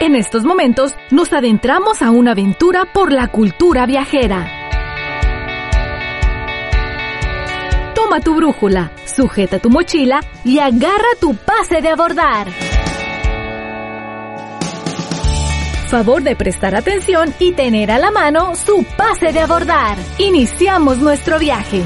En estos momentos nos adentramos a una aventura por la cultura viajera. Toma tu brújula, sujeta tu mochila y agarra tu pase de abordar. Favor de prestar atención y tener a la mano su pase de abordar. Iniciamos nuestro viaje.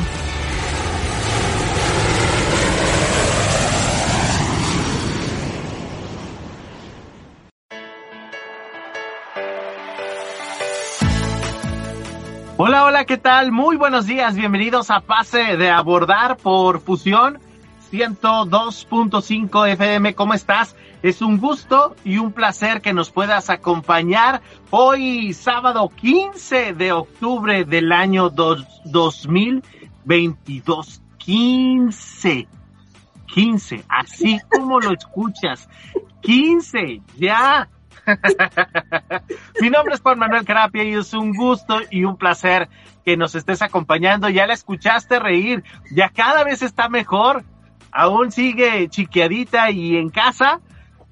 Hola, hola, ¿qué tal? Muy buenos días, bienvenidos a Pase de Abordar por Fusión 102.5 FM. ¿Cómo estás? Es un gusto y un placer que nos puedas acompañar hoy sábado 15 de octubre del año dos, 2022. 15. 15, así como lo escuchas. 15, ya. Mi nombre es Juan Manuel Carapia y es un gusto y un placer que nos estés acompañando. Ya la escuchaste reír, ya cada vez está mejor. Aún sigue chiqueadita y en casa.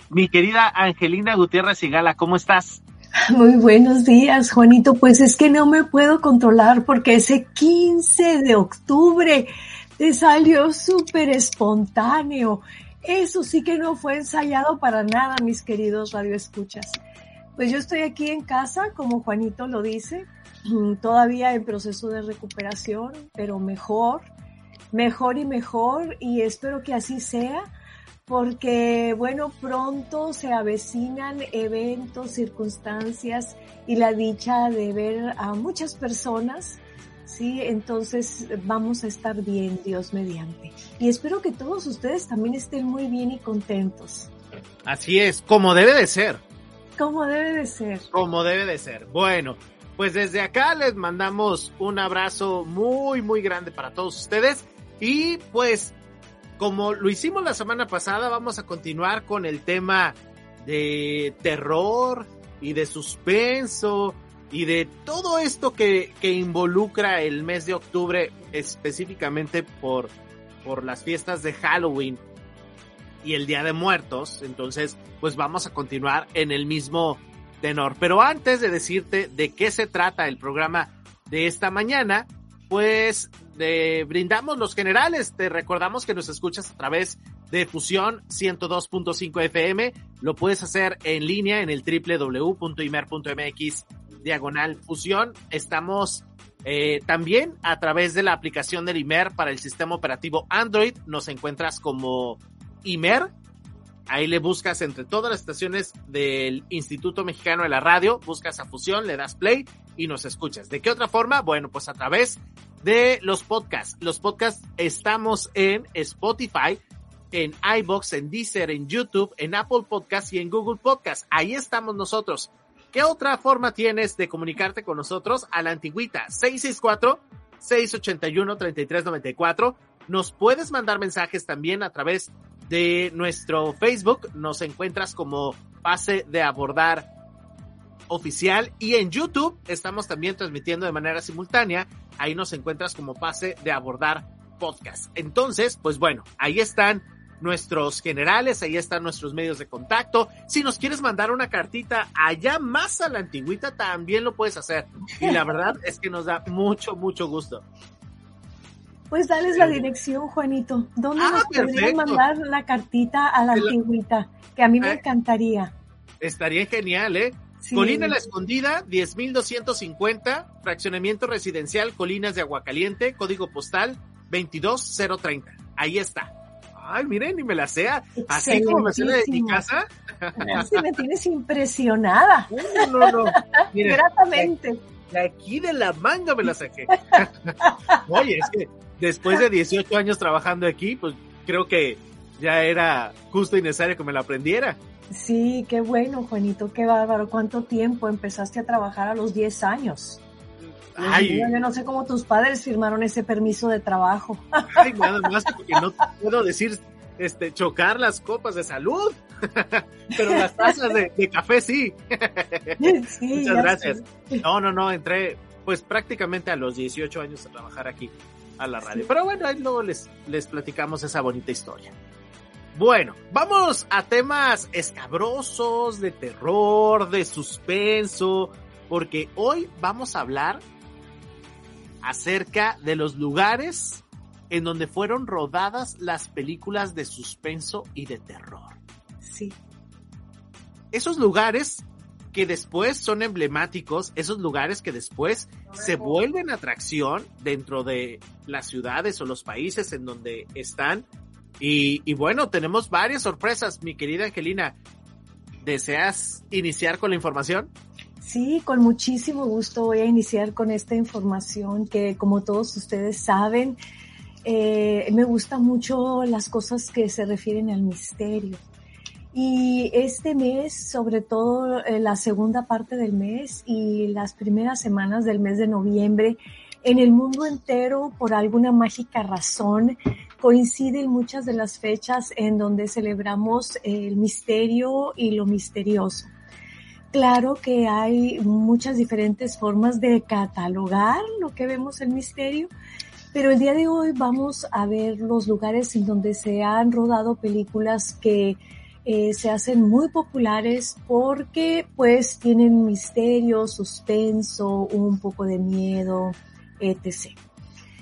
Mi querida Angelina Gutiérrez Sigala, ¿cómo estás? Muy buenos días, Juanito. Pues es que no me puedo controlar porque ese 15 de octubre te salió súper espontáneo. Eso sí que no fue ensayado para nada, mis queridos radioescuchas. Pues yo estoy aquí en casa, como Juanito lo dice, todavía en proceso de recuperación, pero mejor, mejor y mejor, y espero que así sea, porque bueno, pronto se avecinan eventos, circunstancias y la dicha de ver a muchas personas Sí, entonces vamos a estar bien, Dios mediante. Y espero que todos ustedes también estén muy bien y contentos. Así es, como debe de ser. Como debe de ser. Como debe de ser. Bueno, pues desde acá les mandamos un abrazo muy, muy grande para todos ustedes. Y pues, como lo hicimos la semana pasada, vamos a continuar con el tema de terror y de suspenso y de todo esto que, que involucra el mes de octubre específicamente por, por las fiestas de Halloween y el Día de Muertos. Entonces, pues vamos a continuar en el mismo tenor. Pero antes de decirte de qué se trata el programa de esta mañana, pues de, brindamos los generales. Te recordamos que nos escuchas a través de Fusión 102.5 FM. Lo puedes hacer en línea en el www.imer.mx diagonal fusión. Estamos eh, también a través de la aplicación del IMER para el sistema operativo Android. Nos encuentras como IMER. Ahí le buscas entre todas las estaciones del Instituto Mexicano de la Radio, buscas a Fusión, le das play y nos escuchas. ¿De qué otra forma? Bueno, pues a través de los podcasts. Los podcasts estamos en Spotify, en iBox, en Deezer, en YouTube, en Apple Podcasts y en Google Podcasts. Ahí estamos nosotros. ¿Qué otra forma tienes de comunicarte con nosotros? A la antigüita 664-681-3394. Nos puedes mandar mensajes también a través de nuestro Facebook. Nos encuentras como Pase de Abordar Oficial. Y en YouTube estamos también transmitiendo de manera simultánea. Ahí nos encuentras como Pase de Abordar Podcast. Entonces, pues bueno, ahí están nuestros generales, ahí están nuestros medios de contacto. Si nos quieres mandar una cartita allá más a la antigüita, también lo puedes hacer. Y la verdad es que nos da mucho, mucho gusto. Pues dales la dirección, Juanito. ¿Dónde ah, nos podrían mandar la cartita a la antigüita? Que a mí me eh, encantaría. Estaría genial, ¿eh? Colina La Escondida, 10.250, fraccionamiento residencial Colinas de Aguacaliente, código postal 22030. Ahí está ay, miren, ni me la sea, así como me sé de mi casa. Así me tienes impresionada. No, no, no. Gratamente. De aquí de la manga me la saqué. Oye, es que después de 18 años trabajando aquí, pues creo que ya era justo y necesario que me la aprendiera. Sí, qué bueno, Juanito, qué bárbaro. ¿Cuánto tiempo empezaste a trabajar a los 10 años? Ay, yo no sé cómo tus padres firmaron ese permiso de trabajo. Ay, nada más porque no puedo decir este, chocar las copas de salud, pero las tazas de, café sí. Muchas gracias. No, no, no, entré pues prácticamente a los 18 años a trabajar aquí a la radio. Pero bueno, ahí luego les, les platicamos esa bonita historia. Bueno, vamos a temas escabrosos, de terror, de suspenso, porque hoy vamos a hablar acerca de los lugares en donde fueron rodadas las películas de suspenso y de terror. Sí. Esos lugares que después son emblemáticos, esos lugares que después se vuelven atracción dentro de las ciudades o los países en donde están. Y, y bueno, tenemos varias sorpresas, mi querida Angelina. ¿Deseas iniciar con la información? Sí, con muchísimo gusto voy a iniciar con esta información que como todos ustedes saben, eh, me gustan mucho las cosas que se refieren al misterio. Y este mes, sobre todo eh, la segunda parte del mes y las primeras semanas del mes de noviembre, en el mundo entero, por alguna mágica razón, coinciden muchas de las fechas en donde celebramos el misterio y lo misterioso. Claro que hay muchas diferentes formas de catalogar lo que vemos el misterio, pero el día de hoy vamos a ver los lugares en donde se han rodado películas que eh, se hacen muy populares porque pues tienen misterio, suspenso, un poco de miedo, etc.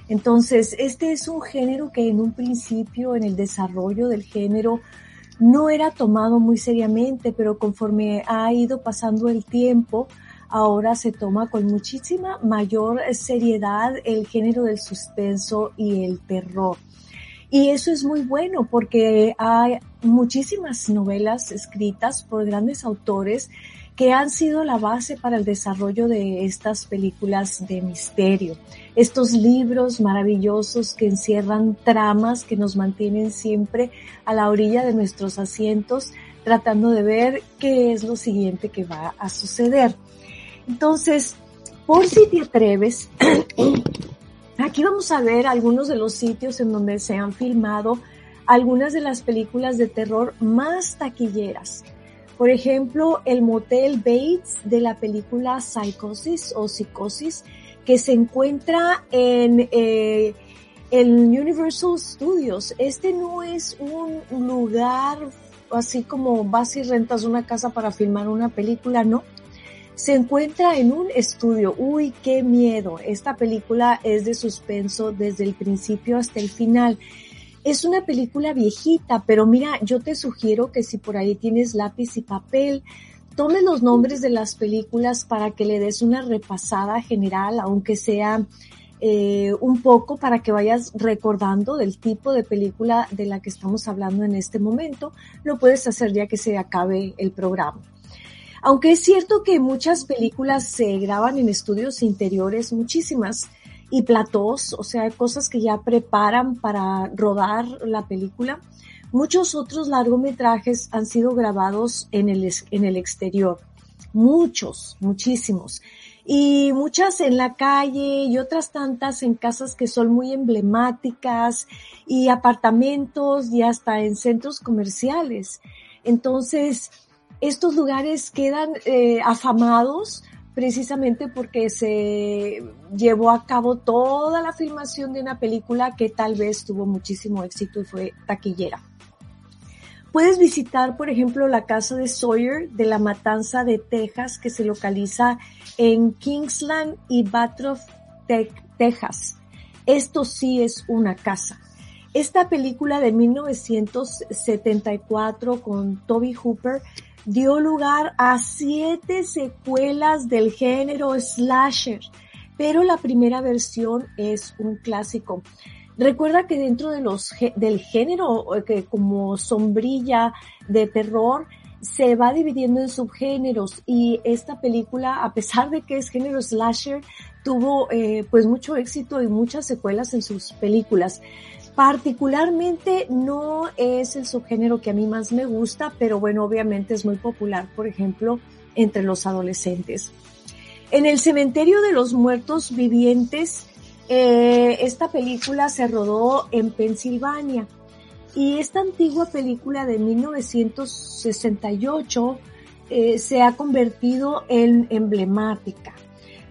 Entonces, este es un género que en un principio, en el desarrollo del género, no era tomado muy seriamente, pero conforme ha ido pasando el tiempo, ahora se toma con muchísima mayor seriedad el género del suspenso y el terror. Y eso es muy bueno porque hay muchísimas novelas escritas por grandes autores que han sido la base para el desarrollo de estas películas de misterio. Estos libros maravillosos que encierran tramas que nos mantienen siempre a la orilla de nuestros asientos tratando de ver qué es lo siguiente que va a suceder. Entonces, por si te atreves, aquí vamos a ver algunos de los sitios en donde se han filmado algunas de las películas de terror más taquilleras. Por ejemplo, el Motel Bates de la película Psychosis o Psicosis, que se encuentra en eh, el Universal Studios. Este no es un lugar así como vas y rentas una casa para filmar una película, no se encuentra en un estudio. Uy, qué miedo. Esta película es de suspenso desde el principio hasta el final. Es una película viejita, pero mira, yo te sugiero que si por ahí tienes lápiz y papel, tome los nombres de las películas para que le des una repasada general, aunque sea eh, un poco para que vayas recordando del tipo de película de la que estamos hablando en este momento. Lo puedes hacer ya que se acabe el programa. Aunque es cierto que muchas películas se graban en estudios interiores, muchísimas, y platós, o sea, cosas que ya preparan para rodar la película, muchos otros largometrajes han sido grabados en el, en el exterior. Muchos, muchísimos. Y muchas en la calle y otras tantas en casas que son muy emblemáticas y apartamentos y hasta en centros comerciales. Entonces, estos lugares quedan eh, afamados precisamente porque se llevó a cabo toda la filmación de una película que tal vez tuvo muchísimo éxito y fue taquillera. Puedes visitar, por ejemplo, la casa de Sawyer de la Matanza de Texas, que se localiza en Kingsland y Batroff, Texas. Esto sí es una casa. Esta película de 1974 con Toby Hooper dio lugar a siete secuelas del género slasher, pero la primera versión es un clásico. Recuerda que dentro de los, del género que como sombrilla de terror se va dividiendo en subgéneros y esta película, a pesar de que es género slasher, tuvo eh, pues mucho éxito y muchas secuelas en sus películas. Particularmente no es el subgénero que a mí más me gusta, pero bueno, obviamente es muy popular, por ejemplo, entre los adolescentes. En el cementerio de los muertos vivientes, eh, esta película se rodó en Pensilvania y esta antigua película de 1968 eh, se ha convertido en emblemática.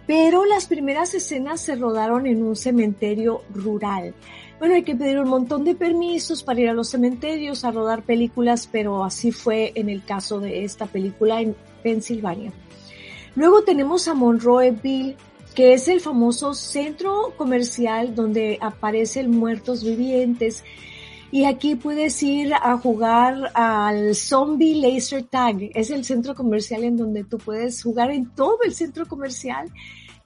Pero las primeras escenas se rodaron en un cementerio rural. Bueno, hay que pedir un montón de permisos para ir a los cementerios a rodar películas, pero así fue en el caso de esta película en Pensilvania. Luego tenemos a Monroeville, que es el famoso centro comercial donde aparecen muertos vivientes. Y aquí puedes ir a jugar al Zombie Laser Tag. Es el centro comercial en donde tú puedes jugar en todo el centro comercial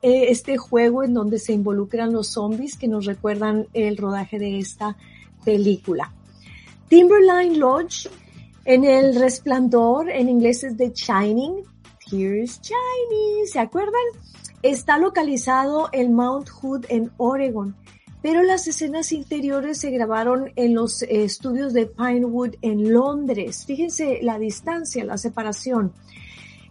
eh, este juego en donde se involucran los zombies que nos recuerdan el rodaje de esta película. Timberline Lodge en el resplandor, en inglés es The Shining, Here's Shining, ¿se acuerdan? Está localizado en Mount Hood en Oregon, pero las escenas interiores se grabaron en los estudios de Pinewood en Londres. Fíjense la distancia, la separación.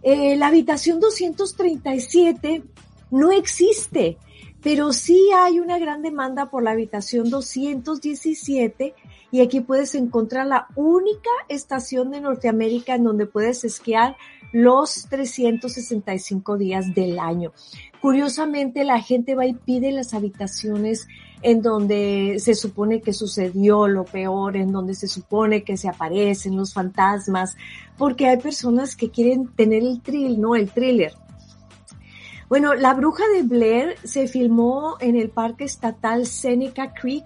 Eh, la habitación 237 no existe, pero sí hay una gran demanda por la habitación 217 y aquí puedes encontrar la única estación de Norteamérica en donde puedes esquiar los 365 días del año. Curiosamente, la gente va y pide las habitaciones en donde se supone que sucedió lo peor, en donde se supone que se aparecen los fantasmas, porque hay personas que quieren tener el thrill, ¿no? El thriller. Bueno, La Bruja de Blair se filmó en el Parque Estatal Seneca Creek,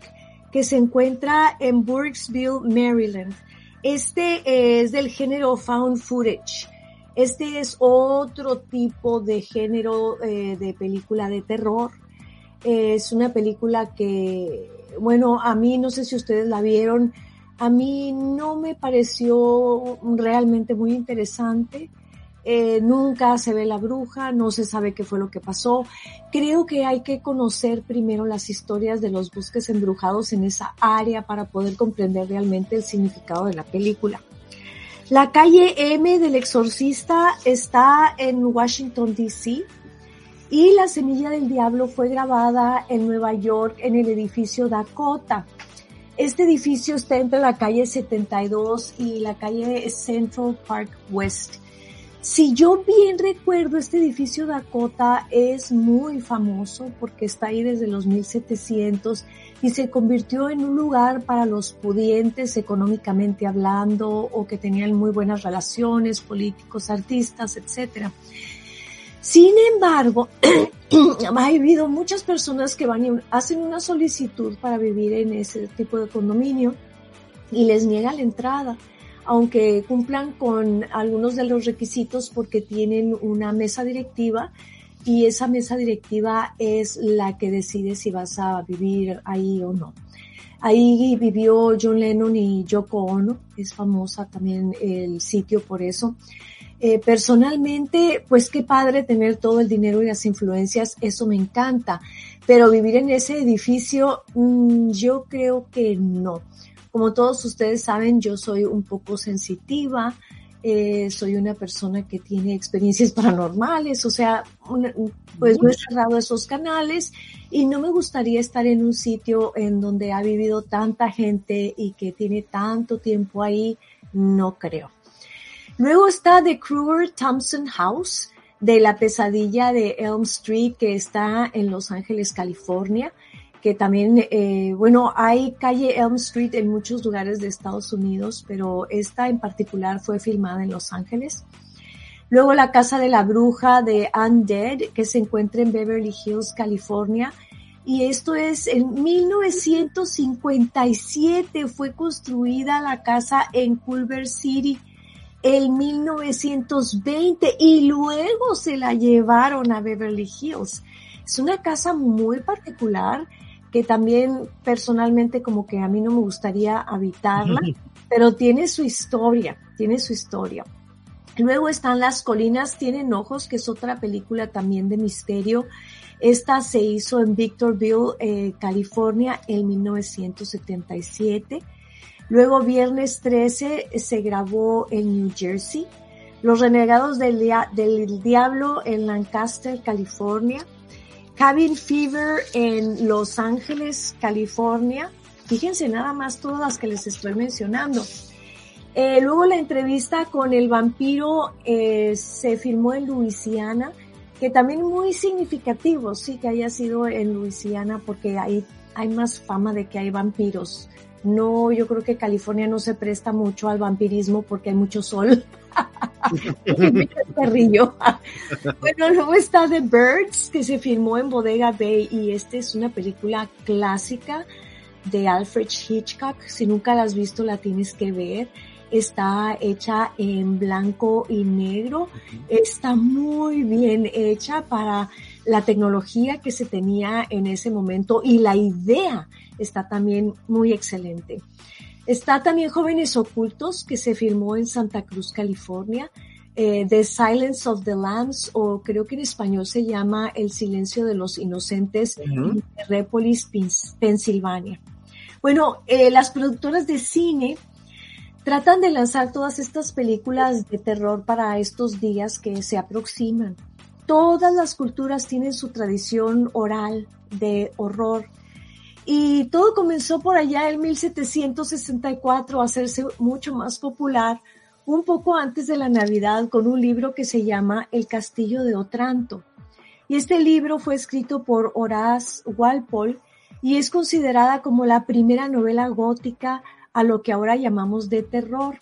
que se encuentra en Burkesville, Maryland. Este es del género found footage. Este es otro tipo de género eh, de película de terror. Es una película que, bueno, a mí no sé si ustedes la vieron, a mí no me pareció realmente muy interesante. Eh, nunca se ve la bruja, no se sabe qué fue lo que pasó. Creo que hay que conocer primero las historias de los bosques embrujados en esa área para poder comprender realmente el significado de la película. La calle M del exorcista está en Washington, D.C. y La Semilla del Diablo fue grabada en Nueva York en el edificio Dakota. Este edificio está entre la calle 72 y la calle Central Park West. Si yo bien recuerdo, este edificio Dakota es muy famoso porque está ahí desde los 1700 y se convirtió en un lugar para los pudientes económicamente hablando o que tenían muy buenas relaciones, políticos, artistas, etc. Sin embargo, ha habido muchas personas que van y hacen una solicitud para vivir en ese tipo de condominio y les niega la entrada aunque cumplan con algunos de los requisitos porque tienen una mesa directiva y esa mesa directiva es la que decide si vas a vivir ahí o no. Ahí vivió John Lennon y Yoko Ono, es famosa también el sitio por eso. Eh, personalmente, pues qué padre tener todo el dinero y las influencias, eso me encanta, pero vivir en ese edificio, mm, yo creo que no. Como todos ustedes saben, yo soy un poco sensitiva, eh, soy una persona que tiene experiencias paranormales, o sea, pues no he cerrado esos canales y no me gustaría estar en un sitio en donde ha vivido tanta gente y que tiene tanto tiempo ahí, no creo. Luego está The Kruger Thompson House de la pesadilla de Elm Street que está en Los Ángeles, California que también, eh, bueno, hay calle Elm Street en muchos lugares de Estados Unidos, pero esta en particular fue filmada en Los Ángeles. Luego la Casa de la Bruja de Undead, que se encuentra en Beverly Hills, California. Y esto es en 1957 fue construida la casa en Culver City en 1920 y luego se la llevaron a Beverly Hills. Es una casa muy particular que también personalmente como que a mí no me gustaría habitarla, pero tiene su historia, tiene su historia. Luego están Las colinas tienen ojos, que es otra película también de misterio. Esta se hizo en Victorville, eh, California, en 1977. Luego Viernes 13 se grabó en New Jersey. Los Renegados del, del Diablo en Lancaster, California. Cabin Fever en Los Ángeles, California. Fíjense nada más todas las que les estoy mencionando. Eh, luego la entrevista con el vampiro eh, se filmó en Luisiana, que también muy significativo, sí, que haya sido en Luisiana, porque ahí hay más fama de que hay vampiros. No, yo creo que California no se presta mucho al vampirismo porque hay mucho sol. bueno, luego está The Birds, que se filmó en Bodega Bay y esta es una película clásica de Alfred Hitchcock. Si nunca la has visto, la tienes que ver. Está hecha en blanco y negro. Está muy bien hecha para la tecnología que se tenía en ese momento y la idea está también muy excelente. Está también Jóvenes Ocultos, que se filmó en Santa Cruz, California. Eh, the Silence of the Lambs, o creo que en español se llama El Silencio de los Inocentes, en Repolis, Pensilvania. Bueno, eh, las productoras de cine tratan de lanzar todas estas películas de terror para estos días que se aproximan. Todas las culturas tienen su tradición oral de horror. Y todo comenzó por allá en 1764 a hacerse mucho más popular, un poco antes de la Navidad, con un libro que se llama El Castillo de Otranto. Y este libro fue escrito por Horace Walpole y es considerada como la primera novela gótica a lo que ahora llamamos de terror.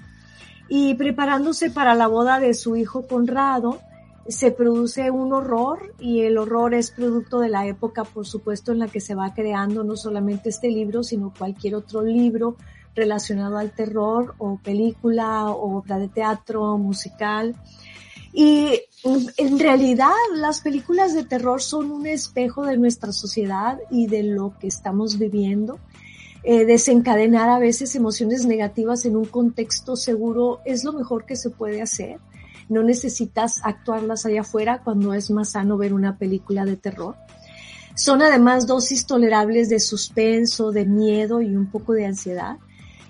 Y preparándose para la boda de su hijo Conrado, se produce un horror y el horror es producto de la época, por supuesto, en la que se va creando no solamente este libro, sino cualquier otro libro relacionado al terror o película o obra de teatro, musical. Y en realidad las películas de terror son un espejo de nuestra sociedad y de lo que estamos viviendo. Eh, desencadenar a veces emociones negativas en un contexto seguro es lo mejor que se puede hacer. No necesitas actuarlas allá afuera cuando es más sano ver una película de terror. Son además dosis tolerables de suspenso, de miedo y un poco de ansiedad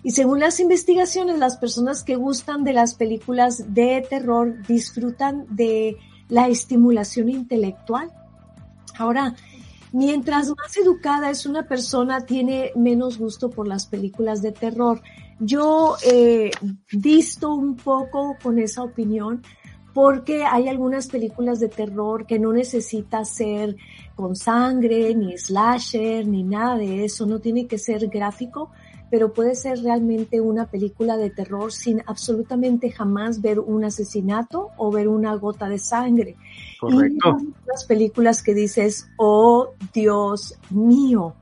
y según las investigaciones, las personas que gustan de las películas de terror disfrutan de la estimulación intelectual. Ahora, mientras más educada es una persona, tiene menos gusto por las películas de terror. Yo eh, visto un poco con esa opinión porque hay algunas películas de terror que no necesita ser con sangre, ni slasher, ni nada de eso, no tiene que ser gráfico, pero puede ser realmente una película de terror sin absolutamente jamás ver un asesinato o ver una gota de sangre. Correcto. Y las películas que dices, oh Dios mío.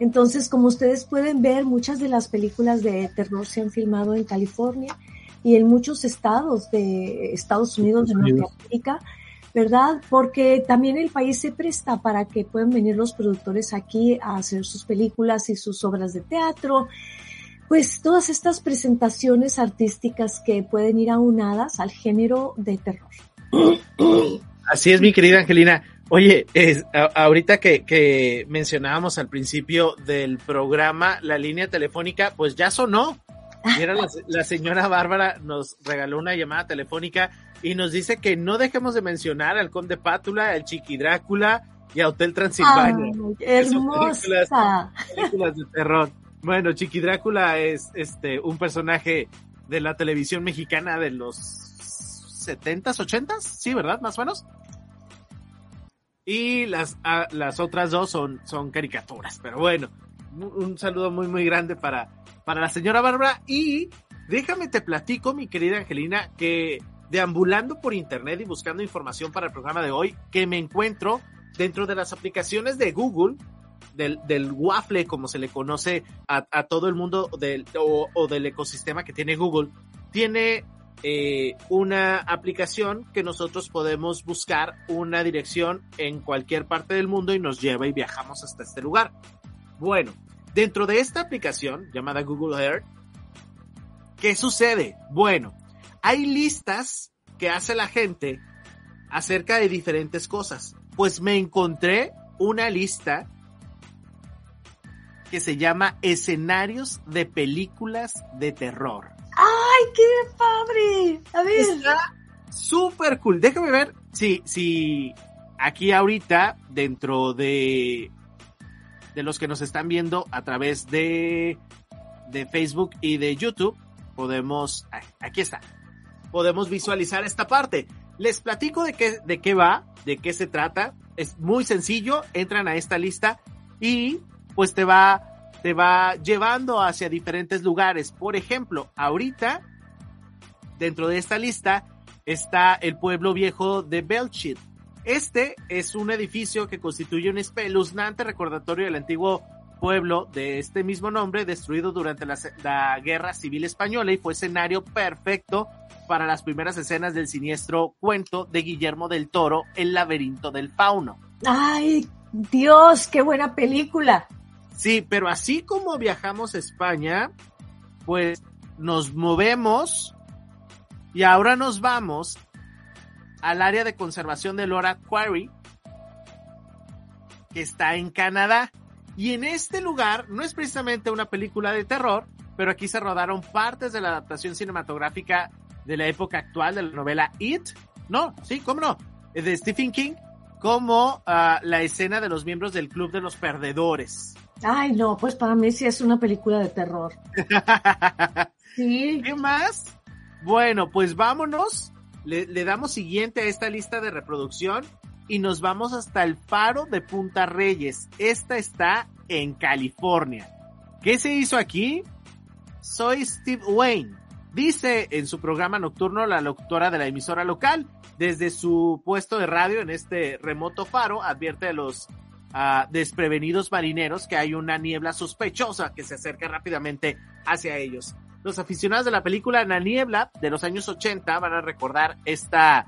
Entonces, como ustedes pueden ver, muchas de las películas de terror se han filmado en California y en muchos estados de Estados Unidos, de Norteamérica. ¿verdad? Porque también el país se presta para que puedan venir los productores aquí a hacer sus películas y sus obras de teatro. Pues todas estas presentaciones artísticas que pueden ir aunadas al género de terror. Así es, mi querida Angelina. Oye, es, ahorita que, que mencionábamos al principio del programa, la línea telefónica, pues ya sonó. Mira, la, la, señora Bárbara nos regaló una llamada telefónica y nos dice que no dejemos de mencionar al Conde Pátula, al Chiqui Drácula y a Hotel Transilvania. hermosa. Películas, de terror. Bueno, Chiqui Drácula es este un personaje de la televisión mexicana de los 70s, 80s, sí, ¿verdad? Más o menos. Y las, las otras dos son, son caricaturas, pero bueno, un saludo muy, muy grande para, para la señora Bárbara. Y déjame te platico, mi querida Angelina, que deambulando por internet y buscando información para el programa de hoy, que me encuentro dentro de las aplicaciones de Google, del, del Waffle, como se le conoce a, a todo el mundo del, o, del ecosistema que tiene Google, tiene eh, una aplicación que nosotros podemos buscar una dirección en cualquier parte del mundo y nos lleva y viajamos hasta este lugar. Bueno, dentro de esta aplicación llamada Google Earth, ¿qué sucede? Bueno, hay listas que hace la gente acerca de diferentes cosas. Pues me encontré una lista que se llama Escenarios de películas de terror. ¡Ay, qué padre! Está súper cool. Déjame ver si, si aquí ahorita, dentro de, de los que nos están viendo a través de, de Facebook y de YouTube, podemos, aquí está, podemos visualizar esta parte. Les platico de qué, de qué va, de qué se trata. Es muy sencillo, entran a esta lista y pues te va, te va llevando hacia diferentes lugares. Por ejemplo, ahorita, dentro de esta lista, está el pueblo viejo de Belchit. Este es un edificio que constituye un espeluznante recordatorio del antiguo pueblo de este mismo nombre, destruido durante la, la, Guerra Civil Española y fue escenario perfecto para las primeras escenas del siniestro cuento de Guillermo del Toro, El laberinto del fauno. ¡Ay, Dios, qué buena película! Sí, pero así como viajamos a España, pues nos movemos y ahora nos vamos al área de conservación de Lora Quarry, que está en Canadá. Y en este lugar no es precisamente una película de terror, pero aquí se rodaron partes de la adaptación cinematográfica de la época actual de la novela It. No, sí, cómo no, de Stephen King, como uh, la escena de los miembros del Club de los Perdedores. Ay, no, pues para mí sí es una película de terror. sí. ¿Qué más? Bueno, pues vámonos. Le, le, damos siguiente a esta lista de reproducción y nos vamos hasta el faro de Punta Reyes. Esta está en California. ¿Qué se hizo aquí? Soy Steve Wayne. Dice en su programa nocturno la locutora de la emisora local, desde su puesto de radio en este remoto faro, advierte a los desprevenidos marineros que hay una niebla sospechosa que se acerca rápidamente hacia ellos. Los aficionados de la película La Niebla de los años 80 van a recordar esta,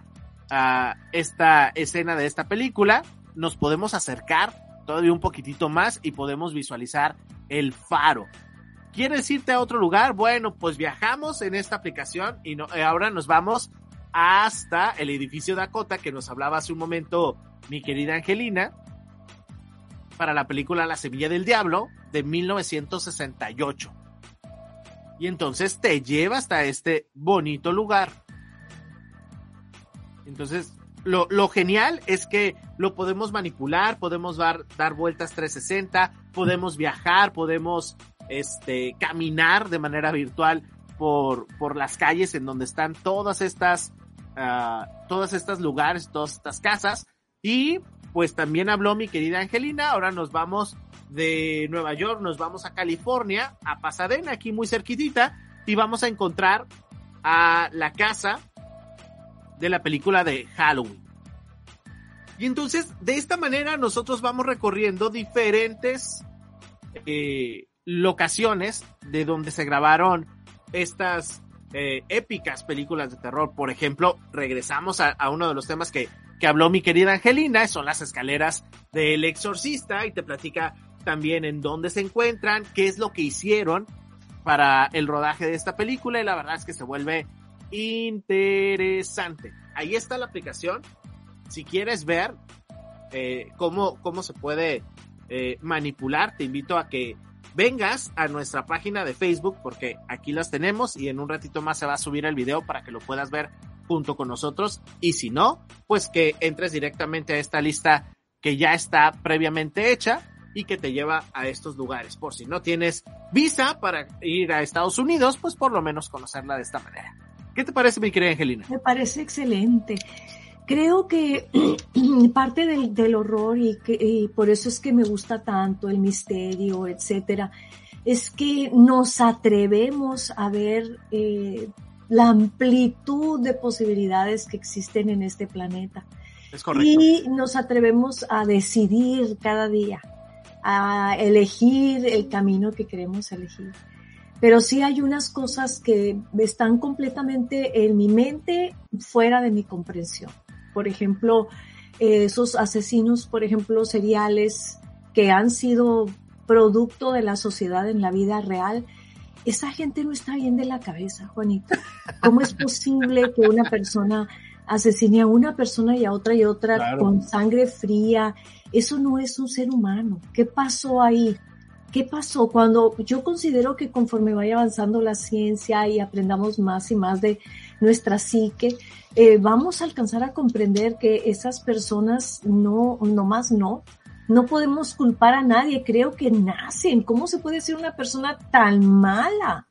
uh, esta escena de esta película. Nos podemos acercar todavía un poquitito más y podemos visualizar el faro. ¿Quieres irte a otro lugar? Bueno, pues viajamos en esta aplicación y no, ahora nos vamos hasta el edificio Dakota que nos hablaba hace un momento mi querida Angelina para la película La Semilla del Diablo de 1968. Y entonces te lleva hasta este bonito lugar. Entonces, lo, lo, genial es que lo podemos manipular, podemos dar, dar vueltas 360, podemos viajar, podemos este, caminar de manera virtual por, por las calles en donde están todas estas, uh, todas estas lugares, todas estas casas. Y pues también habló mi querida Angelina, ahora nos vamos de Nueva York, nos vamos a California, a Pasadena, aquí muy cerquitita, y vamos a encontrar a la casa de la película de Halloween. Y entonces, de esta manera, nosotros vamos recorriendo diferentes eh, locaciones de donde se grabaron estas eh, épicas películas de terror. Por ejemplo, regresamos a, a, uno de los temas que, que habló mi querida Angelina, son las escaleras del exorcista y te platica también en dónde se encuentran, qué es lo que hicieron para el rodaje de esta película y la verdad es que se vuelve interesante. Ahí está la aplicación. Si quieres ver eh, cómo, cómo se puede eh, manipular, te invito a que vengas a nuestra página de Facebook porque aquí las tenemos y en un ratito más se va a subir el video para que lo puedas ver junto con nosotros y si no, pues que entres directamente a esta lista que ya está previamente hecha y que te lleva a estos lugares. Por si no tienes visa para ir a Estados Unidos, pues por lo menos conocerla de esta manera. ¿Qué te parece, mi querida Angelina? Me parece excelente. Creo que parte del, del horror y, que, por eso es que me gusta tanto el misterio, etcétera, es que nos atrevemos a ver eh, la amplitud de posibilidades que existen en este planeta. Es correcto. Y nos atrevemos a decidir cada día, a elegir el camino que queremos elegir. Pero sí hay unas cosas que están completamente en mi mente fuera de mi comprensión. Por ejemplo, esos asesinos, por ejemplo, seriales que han sido producto de la sociedad en la vida real, esa gente no está bien de la cabeza, Juanito. ¿Cómo es posible que una persona asesine a una persona y a otra y otra Claro. con sangre fría? Eso no es un ser humano. ¿Qué pasó ahí? ¿Qué pasó cuando yo considero que conforme vaya avanzando la ciencia y aprendamos más y más de nuestra psique, eh, vamos a alcanzar a comprender que esas personas no, no más no, no podemos culpar a nadie, creo que nacen. ¿Cómo se puede ser una persona tan mala?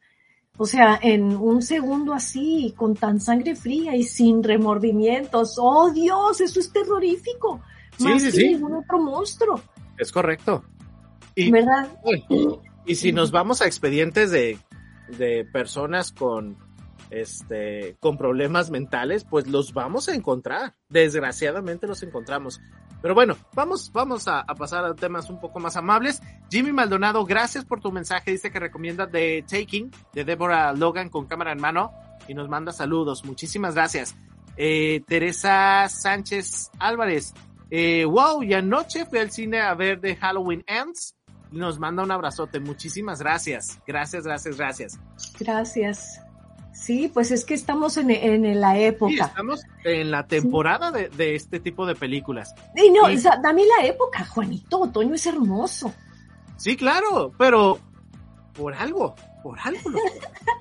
O sea, en un segundo así, con tan sangre fría y sin remordimientos. ¡Oh, Dios! Eso es terrorífico. Sí, Más sí, que sí. ningún otro monstruo, Es correcto. Y, ¿verdad? y si nos vamos a expedientes de, de personas con este con problemas mentales, pues los vamos a encontrar. Desgraciadamente los encontramos. Pero bueno, vamos, vamos a, pasar a temas un poco más amables. Jimmy Maldonado, gracias por tu mensaje. Dice que recomienda The Taking de Deborah Logan con cámara en mano y nos manda saludos. Muchísimas gracias. Eh, Teresa Sánchez Álvarez. Eh, wow, y anoche fui al cine a ver The Halloween Ends. Nos manda un abrazote. Muchísimas gracias. Gracias, gracias, gracias. Gracias. Sí, pues es que estamos en, en la Sí, época. estamos en la temporada de, de este tipo de películas. Y no, Sí. o sea, dame la época, Juanito. Otoño es hermoso. Sí, claro, pero por algo, por algo.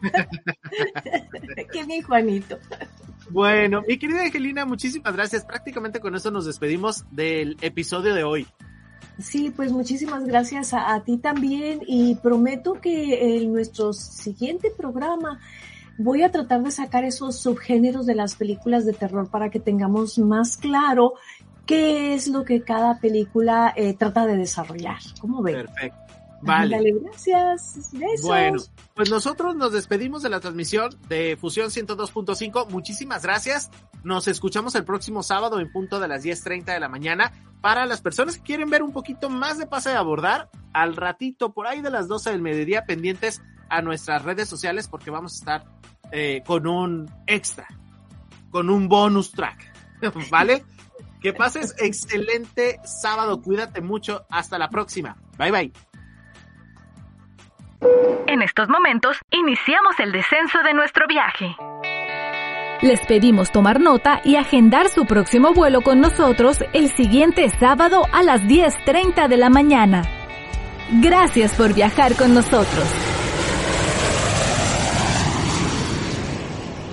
Qué bien, Juanito. Bueno, mi querida Angelina, muchísimas gracias. Prácticamente con eso nos despedimos del episodio de hoy. Sí, pues muchísimas gracias a, a ti también y prometo que en nuestro siguiente programa voy a tratar de sacar esos subgéneros de las películas de terror para que tengamos más claro qué es lo que cada película eh, trata de desarrollar. ¿Cómo ven? Perfecto. Vale. Dale, gracias. Besos. Bueno, pues nosotros nos despedimos de la transmisión de Fusión 102.5. Muchísimas gracias. Nos escuchamos el próximo sábado en punto de las 10.30 de la mañana. Para las personas que quieren ver un poquito más de pase de abordar, al ratito, por ahí de las 12 del mediodía, pendientes a nuestras redes sociales porque vamos a estar eh, con un extra, con un bonus track. ¿Vale? Que pases excelente sábado. Cuídate mucho. Hasta la próxima. Bye bye. En estos momentos, iniciamos el descenso de nuestro viaje. Les pedimos tomar nota y agendar su próximo vuelo con nosotros el siguiente sábado a las 10.30 de la mañana. Gracias por viajar con nosotros.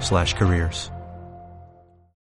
slash careers.